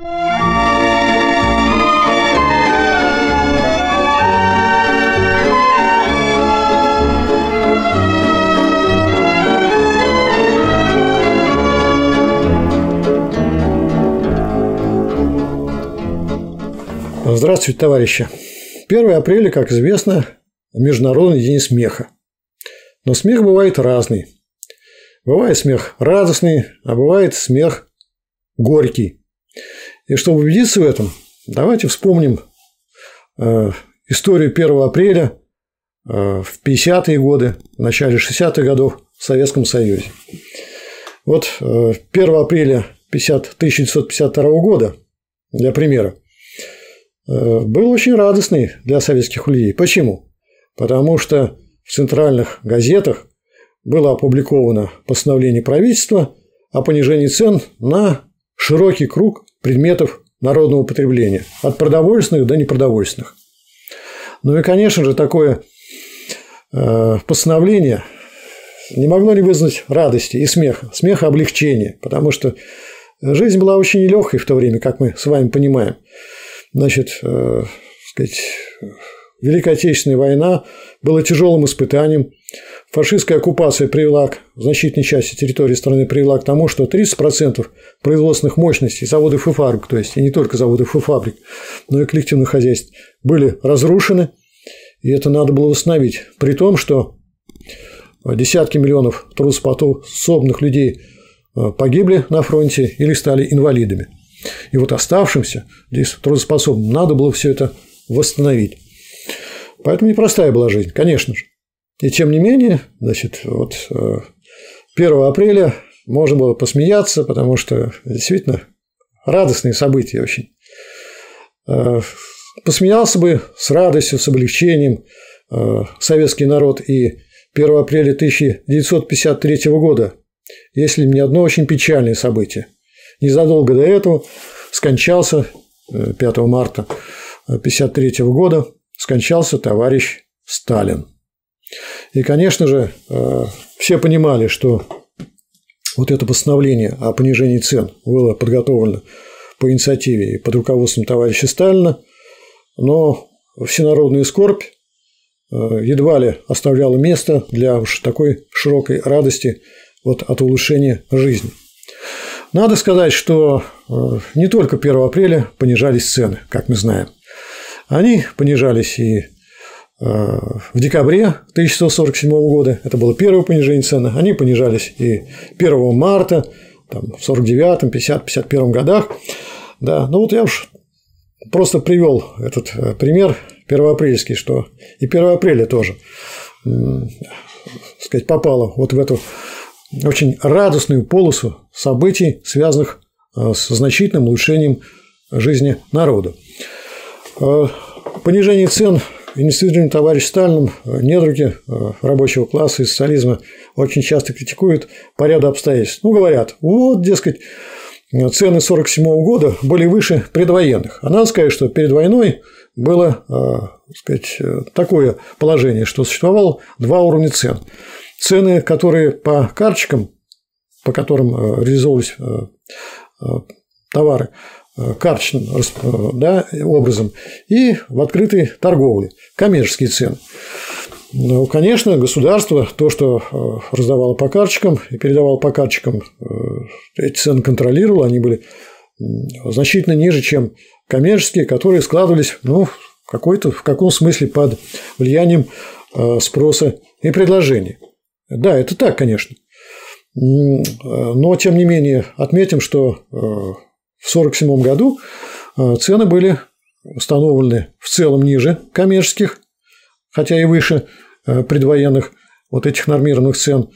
Здравствуйте, товарищи. 1 апреля, как известно, Международный день смеха. Но смех бывает разный. Бывает смех радостный, а бывает смех горький. И чтобы убедиться в этом, давайте вспомним э, историю 1 апреля э, в 50-е годы, в начале 60-х годов в Советском Союзе. Вот э, 1 апреля 50, 1952 года, для примера, Э, был очень радостный для советских людей. Почему? Потому что в центральных газетах было опубликовано постановление правительства о понижении цен на широкий круг предметов народного потребления, от продовольственных до непродовольственных. Ну и, конечно же, такое э, постановление не могло не вызвать радости и смеха, смеха облегчения, потому что жизнь была очень нелегкой в то время, как мы с вами понимаем. Значит, э, сказать, Великая Отечественная война была тяжелым испытанием. Фашистская оккупация привела к значительной части территории страны привела к тому, что 30% производственных мощностей заводов и фабрик, то есть и не только заводов и фабрик, но и коллективных хозяйств, были разрушены, и это надо было восстановить. При том, что десятки миллионов трудоспособных людей э, погибли на фронте или стали инвалидами. И вот оставшимся, здесь трудоспособным, надо было все это восстановить. Поэтому непростая была жизнь, конечно же. И тем не менее, значит, вот 1 э, апреля можно было посмеяться, потому что действительно радостные события очень. Э, посмеялся бы с радостью, с облегчением э, советский народ и 1 апреля 1953 года, если не одно очень печальное событие – Незадолго до этого скончался 5 э, марта 1953 года скончался товарищ Сталин. И, конечно же, э, все понимали, что вот это постановление о понижении цен было подготовлено по инициативе и под руководством товарища Сталина, но всенародная скорбь э, едва ли оставляла место для уж такой широкой радости вот от улучшения жизни. Надо сказать, что э, не только 1 апреля понижались цены, как мы знаем. Они понижались и в декабре 1947 года, это было первое понижение цены, они понижались и 1 марта, там, в 49-м, 50 51 годах. Да, ну вот я уж просто привел этот э, пример первоапрельский, что и 1 апреля тоже сказать, попало вот в эту очень радостную полосу событий, связанных э, с значительным улучшением жизни народа. Э, понижение цен инициируемый товарищ Сталиным, э, недруги рабочего класса и социализма очень часто критикуют по ряду обстоятельств. Ну, говорят, вот, дескать, цены 1947 года были выше предвоенных. А надо сказать, что перед войной было сказать, такое положение, что существовало два уровня цен. Цены, которые по карточкам, по которым э, реализовывались э, э, товары, карточным да, образом, и в открытой торговле, коммерческие цены. Ну, конечно, государство то, что раздавало по карточкам и передавало по карточкам, эти цены контролировало, они были значительно ниже, чем коммерческие, которые складывались ну, какой-то, в каком смысле под влиянием спроса и предложения. Да, это так, конечно. Но, тем не менее, отметим, что э, в 1947 году э, цены были установлены в целом ниже коммерческих, хотя и выше э, предвоенных вот этих нормированных цен.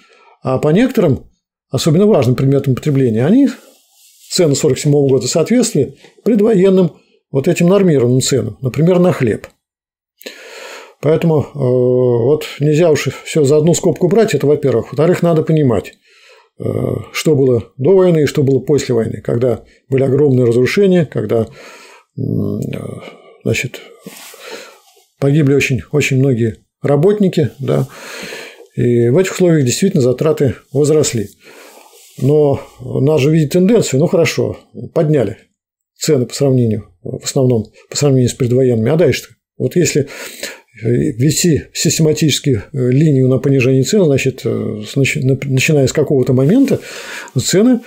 А по некоторым, особенно важным предметам потребления, они цены 1947 года соответствовали предвоенным вот этим нормированным ценам, например, на хлеб. Поэтому э, вот нельзя уж все за одну скобку брать, это во-первых. Во-вторых, надо понимать, что было до войны и что было после войны, когда были огромные разрушения, когда э, значит, погибли очень, очень многие работники, да, и в этих условиях действительно затраты возросли. Но нас же видит тенденцию, ну хорошо, подняли цены по сравнению, в основном по сравнению с предвоенными. А дальше вот если вести систематически линию на понижение цен, значит, начиная с какого-то момента, цены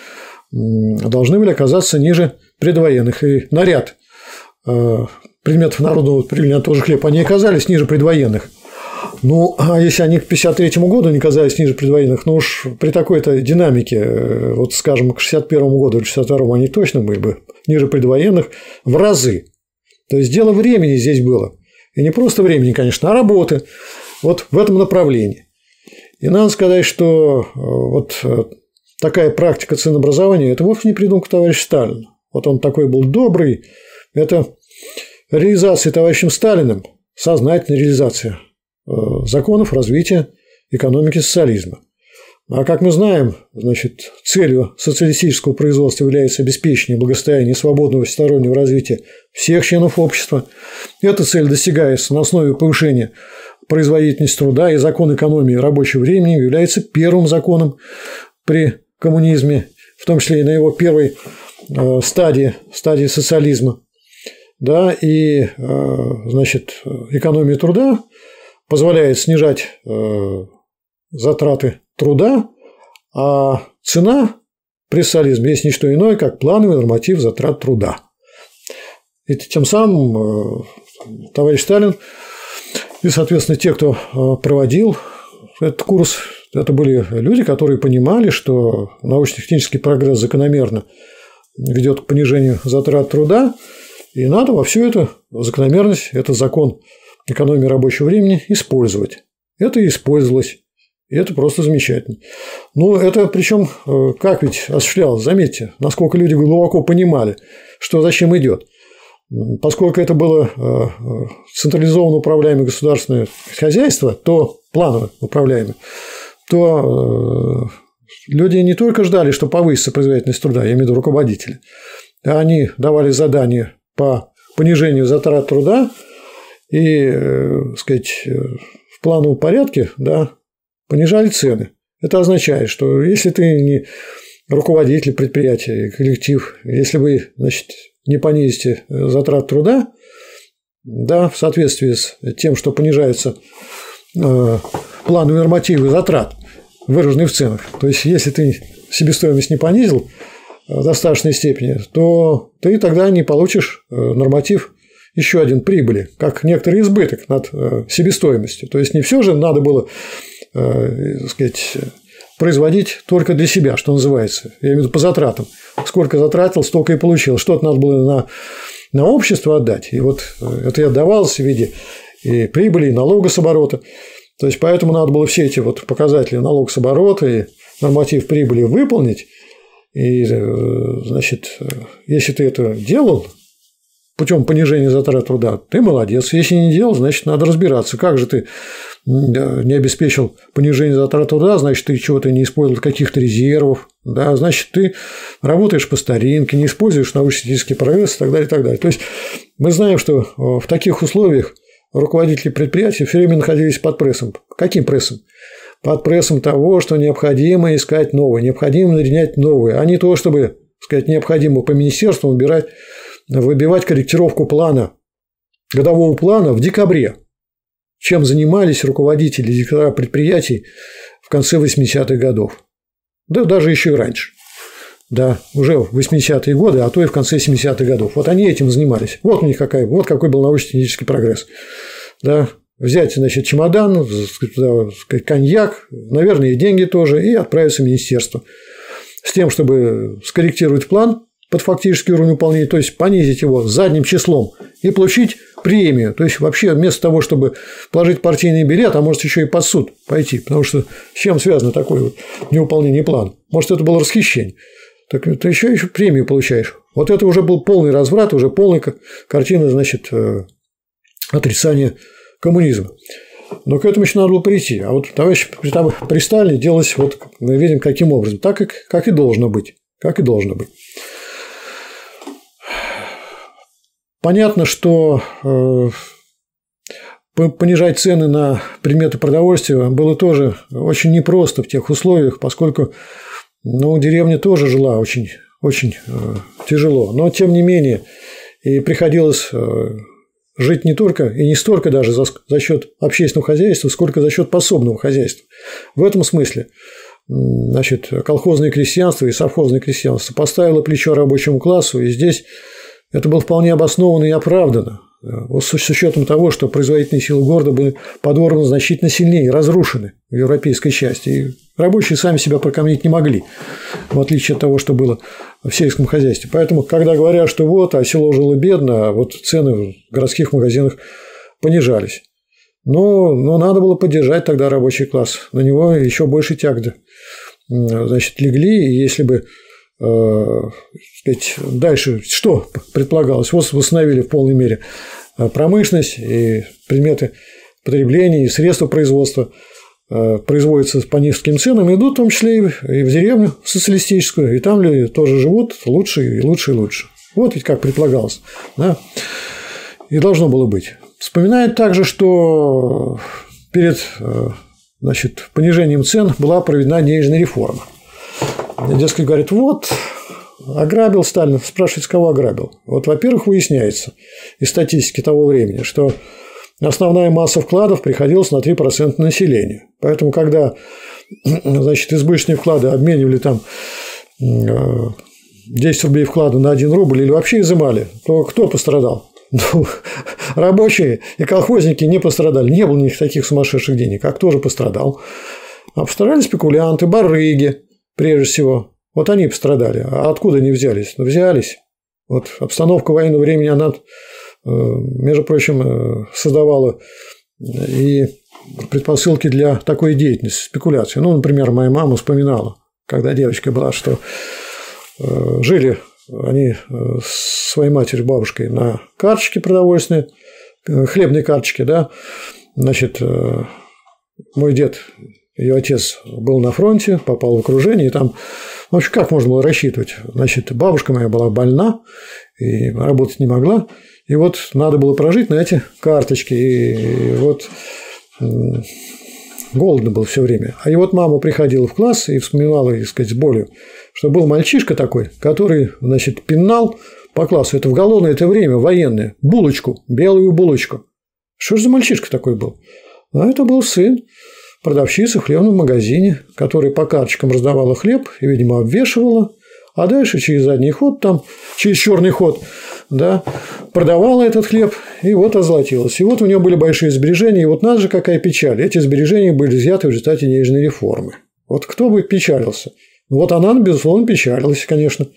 должны были оказаться ниже предвоенных. И наряд предметов народного потребления тоже хлеб, они оказались ниже предвоенных. Ну, а если они к 1953 году не казались ниже предвоенных, ну уж при такой-то динамике, э, вот скажем, к 1961 году или 1962 они точно были бы ниже предвоенных в разы. То есть дело времени здесь было. И не просто времени, конечно, а работы вот в этом направлении. И надо сказать, что э, вот э, такая практика ценообразования – это вовсе не придумка товарища Сталина. Вот он такой был добрый. Это реализация товарищем Сталиным, сознательная реализация Э, законов развития экономики социализма. А как мы знаем, значит, целью социалистического производства является обеспечение благосостояния и свободного всестороннего развития всех членов общества. Эта цель достигается на основе повышения производительности труда, и закон экономии рабочего времени является первым законом при коммунизме, в том числе и на его первой э, стадии, стадии социализма. Да, и, э, значит, экономия труда позволяет снижать э, затраты труда, а цена при социализме есть не что иное, как плановый норматив затрат труда. И тем самым э, товарищ Сталин и, соответственно, те, кто э, проводил этот курс, это были люди, которые понимали, что научно-технический прогресс закономерно ведет к понижению затрат труда, и надо во всю эту закономерность, это закон экономии рабочего времени использовать. Это и использовалось. И это просто замечательно. Ну, это причем э, как ведь осуществлялось, заметьте, насколько люди глубоко понимали, что зачем идет. Поскольку это было э, э, централизованно управляемое государственное хозяйство, то планово управляемое, то люди не только ждали, что повысится производительность труда, я имею в виду руководители, а они давали задания по понижению затрат труда и, сказать, в плановом порядке да, понижали цены. Это означает, что если ты не руководитель предприятия, коллектив, если вы значит, не понизите затрат труда, да, в соответствии с тем, что понижаются э, плановые нормативы затрат, выраженные в ценах. То есть, если ты себестоимость не понизил в достаточной степени, то ты тогда не получишь норматив еще один прибыли, как некоторый избыток над э, себестоимостью. То есть не все же надо было э, сказать, производить только для себя, что называется. Я имею в виду по затратам. Сколько затратил, столько и получил. Что-то надо было на, на общество отдать. И вот э, это и отдавалось в виде и прибыли, и налога с оборота. То есть, поэтому надо было все эти вот показатели налог с оборота и норматив прибыли выполнить. И, значит, если ты это делал, путем понижения затрат труда, ты молодец. Если не делал, значит, надо разбираться, как же ты не обеспечил понижение затрат труда, значит, ты чего-то не использовал каких-то резервов, да, значит, ты работаешь по старинке, не используешь научно-технический прогресс и так далее, и так далее. То есть, мы знаем, что э, в таких условиях руководители предприятий все время находились под прессом. Каким прессом? Под прессом того, что необходимо искать новое, необходимо нырять новое, а не то, чтобы сказать, необходимо по министерству убирать выбивать корректировку плана, годового плана в декабре, чем занимались руководители директора предприятий в конце 80-х годов. Да даже еще и раньше. Да, уже в 80-е годы, а то и в конце 70-х годов. Вот они этим занимались. Вот у них какая, вот какой был научно-технический прогресс. Да, взять, значит, чемодан, коньяк, наверное, и деньги тоже, и отправиться в министерство. С тем, чтобы скорректировать план под фактический уровень выполнения, то есть понизить его задним числом и получить премию. То есть вообще вместо того, чтобы положить партийный билет, а может еще и под суд пойти, потому что с чем связано такое вот невыполнение плана? Может, это было расхищение. Так ты еще, еще премию получаешь. Вот это уже был полный разврат, уже полная картина, значит, э, отрицания коммунизма. Но к этому еще надо было прийти. А вот товарищ при Сталине делалось, вот мы видим, каким образом. Так, как, как и должно быть. Как и должно быть. Понятно, что э, понижать цены на предметы продовольствия было тоже очень непросто в тех условиях, поскольку ну, деревня тоже жила очень очень тяжело. Но, тем не менее, и приходилось жить не только и не столько даже за, за счет общественного хозяйства, сколько за счет пособного хозяйства. В этом смысле значит, колхозное крестьянство и совхозное крестьянство поставило плечо рабочему классу, и здесь это было вполне обоснованно и оправдано. С учетом того, что производительные силы города были подорваны значительно сильнее, разрушены в европейской части. И рабочие сами себя прокормить не могли, в отличие от того, что было в сельском хозяйстве. Поэтому, когда говорят, что вот, а село жило бедно, а вот цены в городских магазинах понижались. Но, но надо было поддержать тогда рабочий класс. На него еще больше тягды значит, легли. И если бы сказать, дальше что предполагалось? Вот восстановили в полной мере э, промышленность и предметы потребления, и средства производства э, производятся по низким ценам, идут в том числе и в деревню социалистическую, и там люди тоже живут лучше и лучше и лучше. Вот ведь как предполагалось. Да? И должно было быть. Вспоминает также, что перед значит, понижением цен была проведена денежная реформа. Дескать, говорит, вот, ограбил Сталин. Спрашивается, кого ограбил? Вот, во-первых, выясняется из статистики того времени, что основная масса вкладов приходилась на 3% населения. Поэтому, когда значит, избыточные вклады обменивали там 10 э, рублей вклада на 1 рубль или вообще изымали, то кто пострадал? Ну, рабочие и колхозники не пострадали. Не было у них таких сумасшедших денег. А кто же пострадал? А пострадали спекулянты, барыги, прежде всего. Вот они пострадали. А откуда они взялись? Ну, взялись. Вот обстановка военного времени, она, э, между прочим, э, создавала и предпосылки для такой деятельности, спекуляции. Ну, например, моя мама вспоминала, когда девочка была, что э, жили они с своей матерью, бабушкой на карточке продовольственной, хлебной карточке, да, значит, мой дед, ее отец был на фронте, попал в окружение, и там в общем, как можно было рассчитывать? Значит, бабушка моя была больна и работать не могла. И вот надо было прожить на эти карточки. И вот голодно было все время. А и вот мама приходила в класс и вспоминала, так сказать, с болью, что был мальчишка такой, который, значит, пинал по классу. Это в голодное это время, военное. Булочку, белую булочку. Что же за мальчишка такой был? А это был сын продавщица в хлебном магазине, которая по карточкам раздавала хлеб и, видимо, обвешивала, а дальше через задний ход, там, через черный ход, да, продавала этот хлеб, и вот озолотилась. И вот у нее были большие сбережения, и вот надо же, какая печаль. Эти сбережения были изъяты в результате денежной реформы. Вот кто бы печалился? Вот она, безусловно, печалилась, конечно.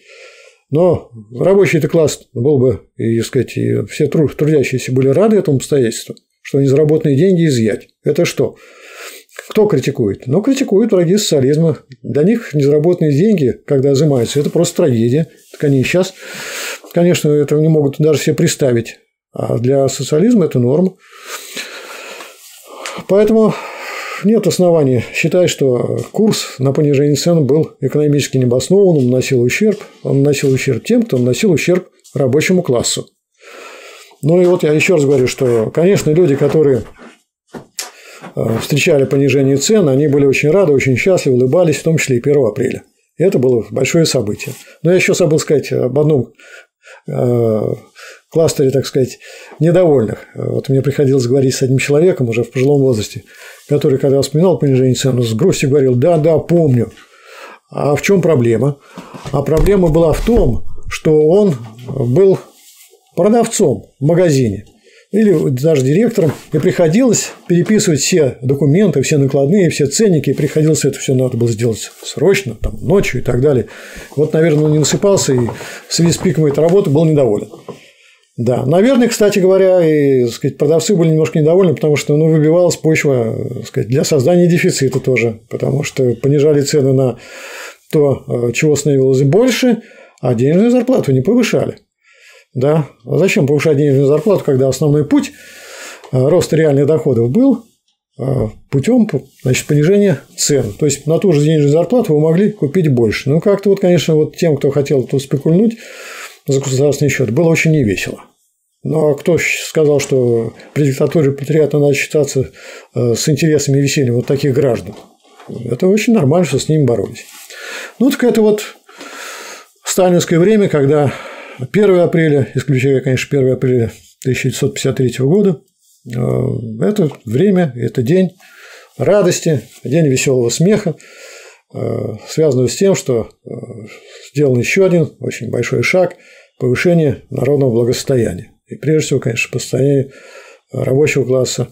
Но рабочий-то класс был бы, и, так сказать, и все трудящиеся были рады этому обстоятельству, что незаработанные деньги изъять. Это что? Кто критикует? Ну, критикуют враги социализма. Для них незаработанные деньги, когда изымаются, это просто трагедия. Так они сейчас, конечно, этого не могут даже себе представить. А для социализма это норма. Поэтому нет оснований считать, что курс на понижение цен был экономически необоснованным, он наносил ущерб. Он наносил ущерб тем, кто наносил ущерб рабочему классу. Ну и вот я еще раз говорю, что, конечно, люди, которые встречали понижение цен, они были очень рады, очень счастливы, улыбались, в том числе и 1 апреля. И это было большое событие. Но я еще забыл сказать об одном э, кластере, так сказать, недовольных. Вот мне приходилось говорить с одним человеком уже в пожилом возрасте, который, когда вспоминал понижение цен, с грустью говорил, да, да, помню. А в чем проблема? А проблема была в том, что он был продавцом в магазине – или даже директором, и приходилось переписывать все документы, все накладные, все ценники, и приходилось это все надо было сделать срочно, там, ночью и так далее. Вот, наверное, он не насыпался, и в связи с пиком этой работы был недоволен. Да, наверное, кстати говоря, и сказать, продавцы были немножко недовольны, потому что ну, выбивалась почва сказать, для создания дефицита тоже, потому что понижали цены на то, э, чего становилось больше, а денежную зарплату не повышали. Да? А зачем повышать денежную зарплату, когда основной путь э, роста реальных доходов был э, путем значит, понижения цен. То есть на ту же денежную зарплату вы могли купить больше. Ну, как-то вот, конечно, вот тем, кто хотел тут спекульнуть за государственный счет, было очень невесело. Ну, а кто сказал, что при диктатуре патриата надо считаться э, с интересами и весельем вот таких граждан? Это очень нормально, что с ними боролись. Ну, так это вот сталинское время, когда 1 апреля, исключая, конечно, 1 апреля 1953 года, э, это время, это день радости, день веселого смеха, э, связанного с тем, что э, сделан еще один очень большой шаг повышения народного благосостояния. И прежде всего, конечно, состояние рабочего класса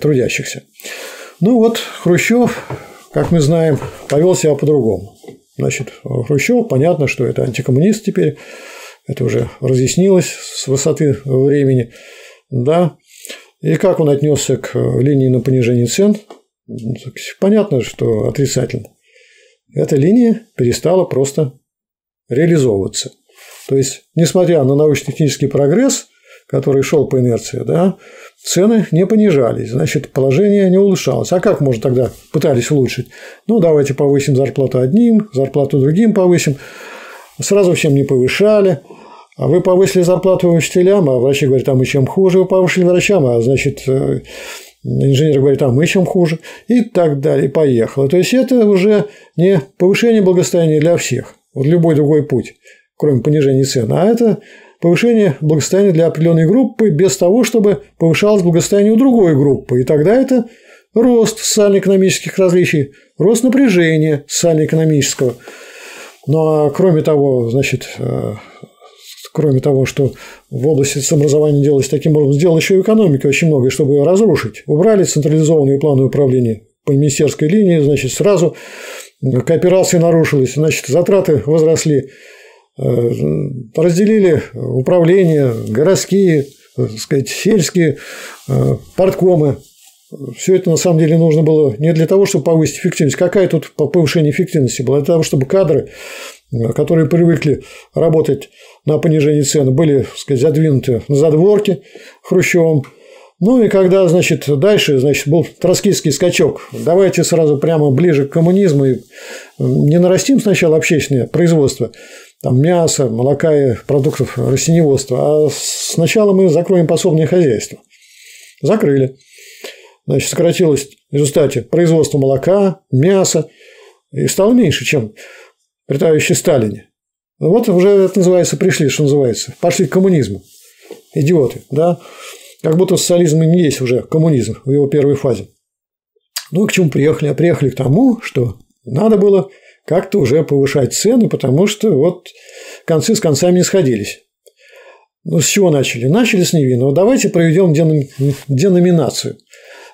трудящихся. Ну вот, Хрущев, как мы знаем, повел себя по-другому. Значит, Хрущев, понятно, что это антикоммунист теперь, это уже разъяснилось с высоты времени, да. И как он отнесся к линии на понижение цен, понятно, что отрицательно. Эта линия перестала просто реализовываться. То есть, несмотря на научно-технический прогресс, который шел по инерции, да, цены не понижались, значит, положение не улучшалось. А как можно тогда пытались улучшить? Ну, давайте повысим зарплату одним, зарплату другим повысим. Сразу всем не повышали. А вы повысили зарплату учителям, а врачи говорят, а мы чем хуже. Вы повысили врачам, а значит, э, инженер говорит, а мы чем хуже. И так далее, и поехало. То есть, это уже не повышение благосостояния для всех. Вот любой другой путь, кроме понижения цен. А это повышение благосостояния для определенной группы без того, чтобы повышалось благосостояние у другой группы. И тогда это рост социально-экономических различий, рост напряжения социально-экономического. Ну а кроме того, значит, э, кроме того, что в области самообразования делалось таким образом, сделала еще и экономика очень многое, чтобы ее разрушить. Убрали централизованные планы управления по министерской линии, значит, сразу кооперация нарушилась, значит, затраты возросли, Э, разделили управление, городские, так сказать, сельские, э, порткомы. Все это на самом деле нужно было не для того, чтобы повысить эффективность. Какая тут повышение эффективности была? Для того, чтобы кадры, э, которые привыкли работать на понижении цен, были так сказать, задвинуты на задворки Хрущевым. Ну и когда, значит, дальше, значит, был троцкистский скачок, давайте сразу прямо ближе к коммунизму и не нарастим сначала общественное производство, там, мяса, молока и продуктов растениеводства. А сначала мы закроем пособное хозяйство. Закрыли. Значит, сократилось в результате производство молока, мяса, и стало меньше, чем при товарище Сталине. Вот уже это называется, пришли, что называется, пошли к коммунизму. Идиоты, да? Как будто социализм не есть уже коммунизм в его первой фазе. Ну, к чему приехали? А приехали к тому, что надо было как-то уже повышать цены, потому что вот концы с концами не сходились. Ну, с чего начали? Начали с невинного. Давайте проведем деноминацию.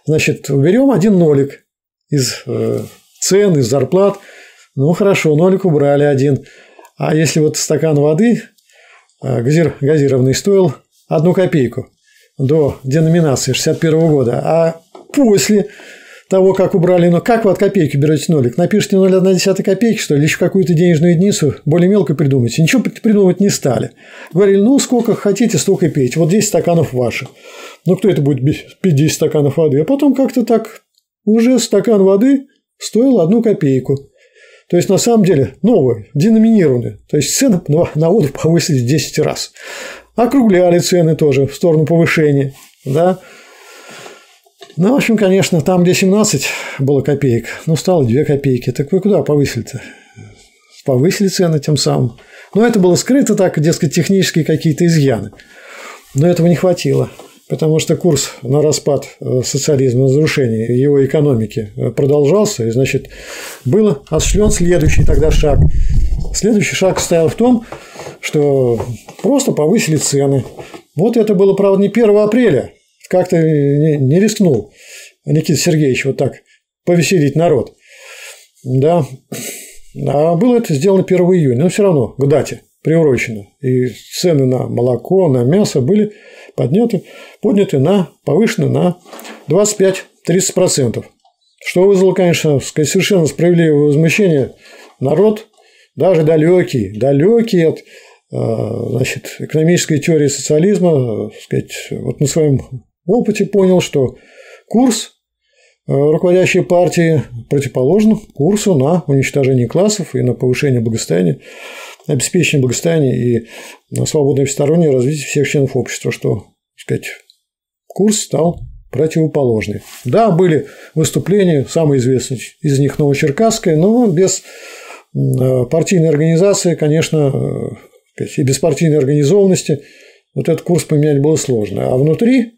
Значит, уберем один нолик из э, цен, из зарплат. Ну, хорошо, нолик убрали один. А если вот стакан воды э, газир, газированный стоил одну копейку до деноминации 61 года, а после того, как убрали, но как вы от копейки берете нолик? Напишите 0,1 копейки, что ли, еще какую-то денежную единицу более мелко придумайте. Ничего придумывать не стали. Говорили, ну, сколько хотите, столько пейте. Вот 10 стаканов ваших. Ну, кто это будет пить 10 стаканов воды? А потом как-то так уже стакан воды стоил одну копейку. То есть, на самом деле, новые, деноминированные. То есть, цены на воду повысились в 10 раз. Округляли цены тоже в сторону повышения. Да? Ну, в общем, конечно, там, где 17 было копеек, ну, стало 2 копейки. Так вы куда повысили-то? Повысили цены тем самым. Но это было скрыто так, дескать, технические какие-то изъяны. Но этого не хватило, потому что курс на распад э, социализма, разрушение его экономики э, продолжался, и, значит, был осуществлен следующий тогда шаг. Следующий шаг стоял в том, что просто повысили цены. Вот это было, правда, не 1 апреля, как-то не, рискнул Никита Сергеевич вот так повеселить народ. Да. А было это сделано 1 июня, но все равно к дате приурочено. И цены на молоко, на мясо были подняты, подняты на, повышены на 25-30%. Что вызвало, конечно, совершенно справедливое возмущение. Народ, даже далекий, далекий от а, значит, экономической теории социализма, сказать, вот на своем опыте понял, что курс э, руководящей партии противоположен курсу на уничтожение классов и на повышение благосостояния, обеспечение благосостояния и на свободное всестороннее развитие всех членов общества, что, так сказать, курс стал противоположный. Да, были выступления, самые известные из них Новочеркасское, но без партийной организации, конечно, и беспартийной организованности вот этот курс поменять было сложно. А внутри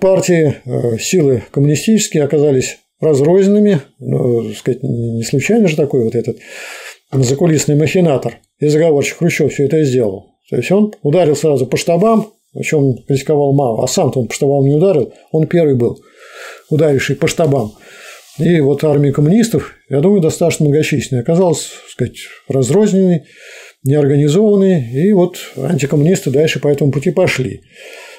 партии силы коммунистические оказались разрозненными, ну, сказать, не случайно же такой вот этот закулисный махинатор и заговорщик Хрущев все это сделал. То есть он ударил сразу по штабам, о чем критиковал Мао, а сам-то он по штабам не ударил, он первый был, ударивший по штабам. И вот армия коммунистов, я думаю, достаточно многочисленная, оказалась, сказать, разрозненной, неорганизованной, и вот антикоммунисты дальше по этому пути пошли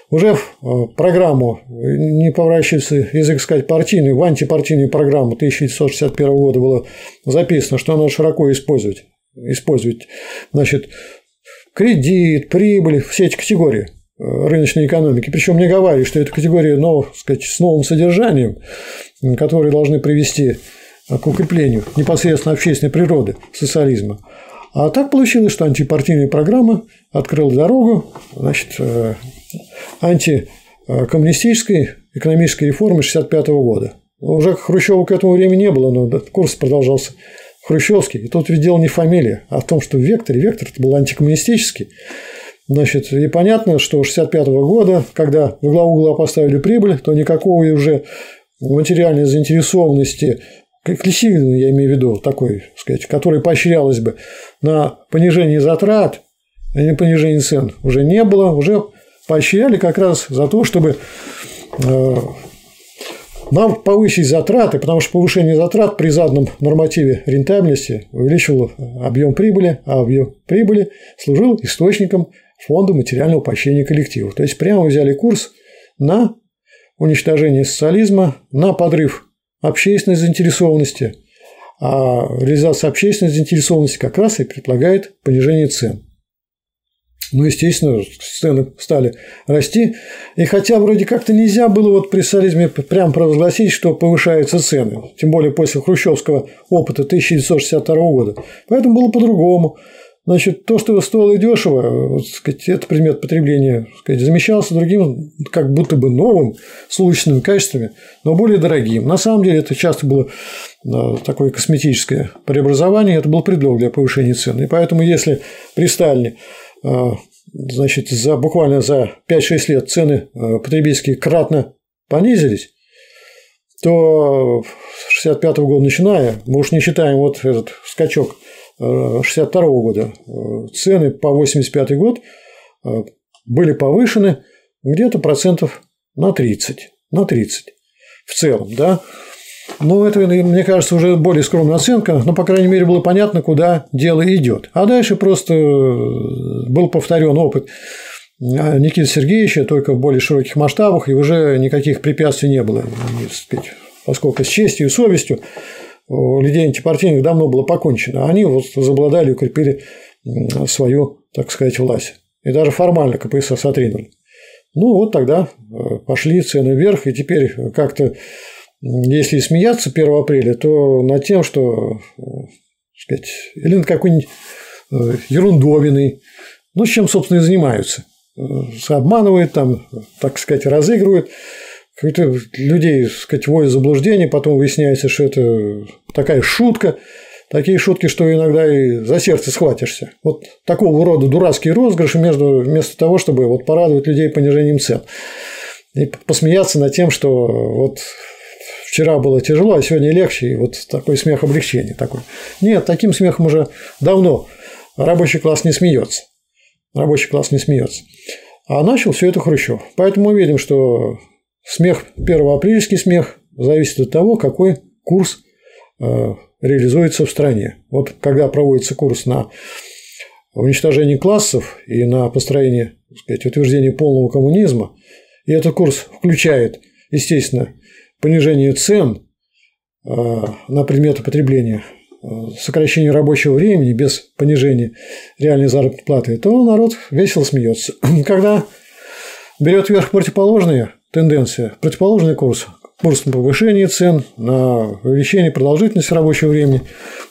уже в э, программу, не поворачивается язык сказать партийную, в антипартийную программу 1961 года было записано, что надо широко использовать, использовать значит, кредит, прибыль, все эти категории э, рыночной экономики. Причем не говорили, что это категории но, сказать, с новым содержанием, которые должны привести к укреплению непосредственно общественной природы социализма. А так получилось, что антипартийная программа открыла дорогу значит, э, антикоммунистической экономической реформы 1965 года. Уже Хрущева к этому времени не было, но курс продолжался хрущевский. И тут ведь дело не фамилия, а в том, что в векторе, вектор это был антикоммунистический. Значит, и понятно, что 1965 года, когда в главу угла поставили прибыль, то никакого уже материальной заинтересованности коллективной, я имею в виду, такой, сказать, которая поощрялась бы на понижение затрат, а не понижение цен, уже не было, уже поощряли как раз за то, чтобы э, нам повысить затраты, потому что повышение затрат при заданном нормативе рентабельности увеличивало объем прибыли, а объем прибыли служил источником фонда материального поощрения коллективов. То есть прямо взяли курс на уничтожение социализма, на подрыв общественной заинтересованности, а реализация общественной заинтересованности как раз и предполагает понижение цен. Ну, естественно, цены стали расти. И хотя вроде как-то нельзя было вот при социализме прям провозгласить, что повышаются цены, тем более после хрущевского опыта 1962 года. Поэтому было по-другому. Значит, то, что стоило дешево, вот, сказать, это предмет потребления, сказать, замещался другим, как будто бы новым, с улучшенными качествами, но более дорогим. На самом деле это часто было такое косметическое преобразование, это был предлог для повышения цен. И поэтому, если при Сталине а, значит, за, буквально за 5-6 лет цены а, потребительские кратно понизились, то с 65 года начиная, мы уж не считаем вот этот скачок 62 -го года цены по 85 год были повышены где-то процентов на 30. На 30 в целом, да. Ну, это, мне кажется, уже более скромная оценка, но, по крайней мере, было понятно, куда дело идет. А дальше просто э, был повторен опыт Никиты Сергеевича, только в более широких масштабах, и уже никаких препятствий не было, поскольку с честью и совестью у людей антипартийных давно было покончено. Они вот возобладали и укрепили свою, так сказать, власть. И даже формально КПСС отринули. Ну, вот тогда э, пошли цены вверх, и теперь как-то, если смеяться 1 апреля, то над тем, что, э, сказать, или над какой-нибудь э, ерундовиной, ну, с чем, собственно, и занимаются. Обманывают, там, так сказать, разыгрывают каких-то людей, так сказать, вводят заблуждение, потом выясняется, что это такая шутка, такие шутки, что иногда и за сердце схватишься. Вот такого рода дурацкие розыгрыши между, вместо того, чтобы вот порадовать людей понижением цен. И посмеяться над тем, что вот вчера было тяжело, а сегодня легче, и вот такой смех облегчения такой. Нет, таким смехом уже давно рабочий класс не смеется. Рабочий класс не смеется. А начал все это Хрущев. Поэтому мы видим, что Смех, первоапрельский смех, зависит от того, какой курс э, реализуется в стране. Вот когда проводится курс на уничтожение классов и на построение, так сказать, утверждение полного коммунизма, и этот курс включает, естественно, понижение цен э, на предметы потребления, э, сокращение рабочего времени без понижения реальной заработной платы, то народ весело смеется. Когда берет вверх противоположные тенденция. Противоположный курс. Курс на повышение цен, на увеличение продолжительности рабочего времени.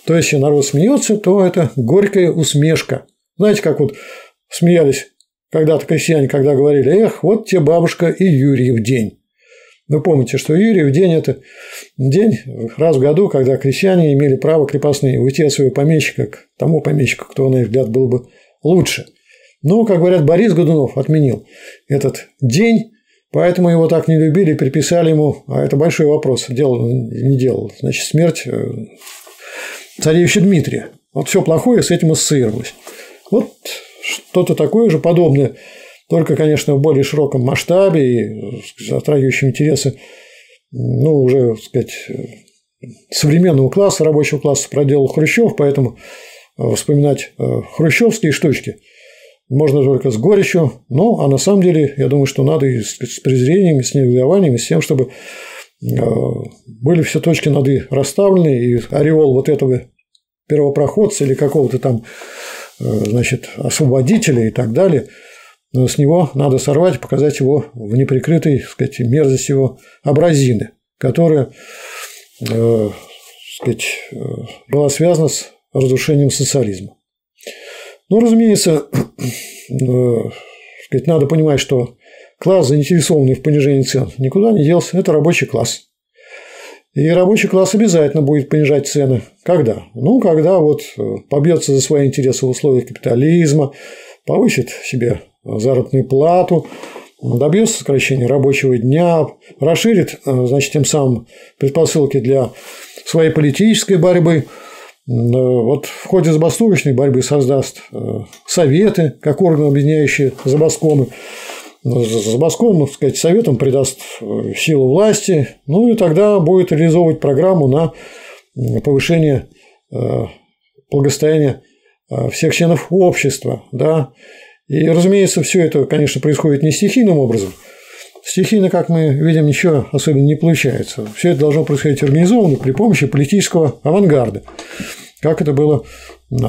То если народ смеется, то это горькая усмешка. Знаете, как вот смеялись когда-то крестьяне, когда говорили, эх, вот тебе бабушка и Юрий в день. Вы помните, что Юрий в день – это день раз в году, когда крестьяне имели право крепостные уйти от своего помещика к тому помещику, кто, на их взгляд, был бы лучше. Но, как говорят, Борис Годунов отменил этот день, поэтому его так не любили приписали ему, а это большой вопрос, делал, не делал, значит, смерть э, царевича Дмитрия. Вот все плохое с этим ассоциировалось. Вот что-то такое же подобное только, конечно, в более широком масштабе и затрагивающем интересы, ну, уже, так сказать, современного класса, рабочего класса проделал Хрущев, поэтому э, вспоминать э, хрущевские штучки можно только с горечью, но, а на самом деле, я думаю, что надо и с презрением, и с негодованием, и с тем, чтобы э, были все точки над «и» расставлены, и ореол вот этого первопроходца или какого-то там, значит, освободителя и так далее – но с него надо сорвать, показать его в неприкрытой, так сказать, мерзость его абразины, которая, э, сказать, э, была связана с разрушением социализма. Ну, разумеется, э, сказать, надо понимать, что класс, заинтересованный в понижении цен, никуда не делся. Это рабочий класс. И рабочий класс обязательно будет понижать цены. Когда? Ну, когда вот э, побьется за свои интересы в условиях капитализма, повысит себе заработную плату, добьется сокращения рабочего дня, расширит, э, значит, тем самым предпосылки для своей политической борьбы. Э, вот в ходе забастовочной борьбы создаст э, советы, как орган, объединяющие забаскомы. Забаском, так сказать, советом придаст силу власти, ну и тогда будет реализовывать программу на повышение благосостояния всех членов общества, да, и, разумеется, все это, конечно, происходит не стихийным образом. Стихийно, как мы видим, ничего особенно не получается. Все это должно происходить организованно при помощи политического авангарда, как это было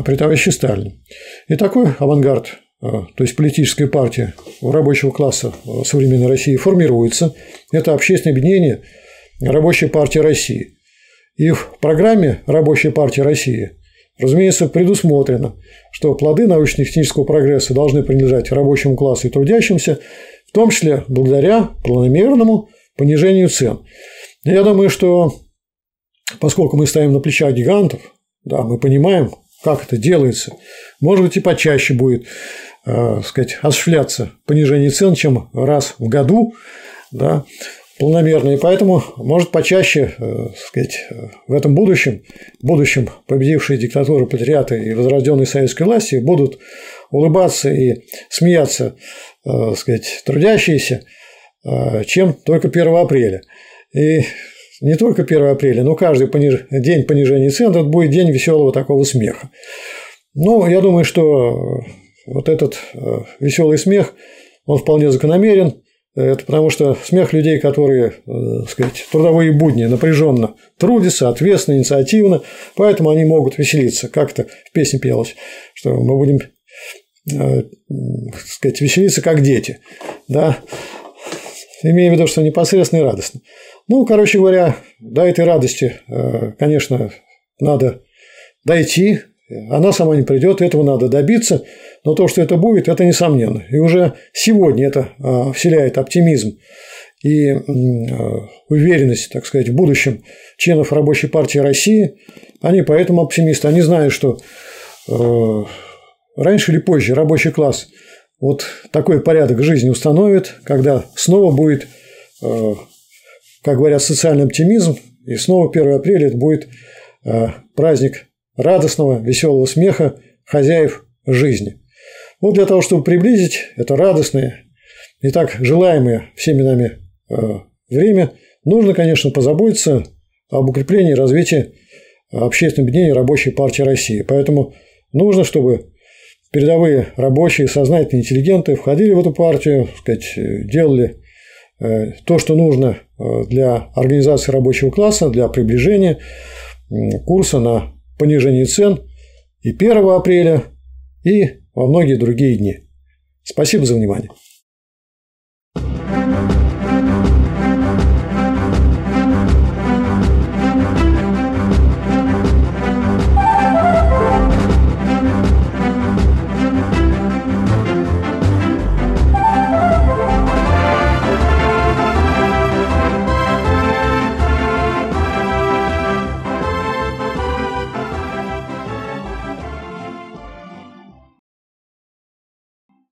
при товарище Сталине. И такой авангард, э, то есть политическая партия рабочего класса современной России формируется. Это общественное объединение Рабочей партии России. И в программе Рабочей партии России Разумеется, предусмотрено, что плоды научно-технического прогресса должны принадлежать рабочему классу и трудящимся, в том числе благодаря планомерному понижению цен. Я думаю, что поскольку мы стоим на плечах гигантов, да, мы понимаем, как это делается, может быть, и почаще будет э, сказать, осуществляться понижение цен, чем раз в году, да, полномерно, и поэтому, может, почаще, э, сказать, в этом будущем, будущем победившие диктатуры патриоты и возрожденные советской власти будут улыбаться и смеяться, э, сказать, трудящиеся, э, чем только 1 апреля. И не только 1 апреля, но каждый пониж... день понижения цен это будет день веселого такого смеха. Ну, я думаю, что вот этот веселый смех, он вполне закономерен. Это потому что смех людей, которые, так э, сказать, трудовые будни напряженно трудятся, ответственно, инициативно, поэтому они могут веселиться. Как-то в песне пелось, что мы будем э, так сказать, веселиться как дети. Да? Имея в виду, что непосредственно и радостно. Ну, короче говоря, до этой радости, э, конечно, надо дойти, она сама не придет, этого надо добиться, но то, что это будет, это несомненно. И уже сегодня это а, вселяет оптимизм и а, уверенность, так сказать, в будущем членов Рабочей партии России. Они поэтому оптимисты. Они знают, что а, раньше или позже рабочий класс вот такой порядок жизни установит, когда снова будет, как говорят, социальный оптимизм, и снова 1 апреля это будет праздник радостного, веселого смеха хозяев жизни. Вот для того, чтобы приблизить это радостное и так желаемое всеми нами э, время, нужно, конечно, позаботиться об укреплении и развитии общественного объединения Рабочей партии России. Поэтому нужно, чтобы передовые рабочие, сознательные интеллигенты входили в эту партию, сказать, делали э, то, что нужно э, для организации рабочего класса, для приближения курса на понижении цен и 1 апреля, и во многие другие дни. Спасибо за внимание.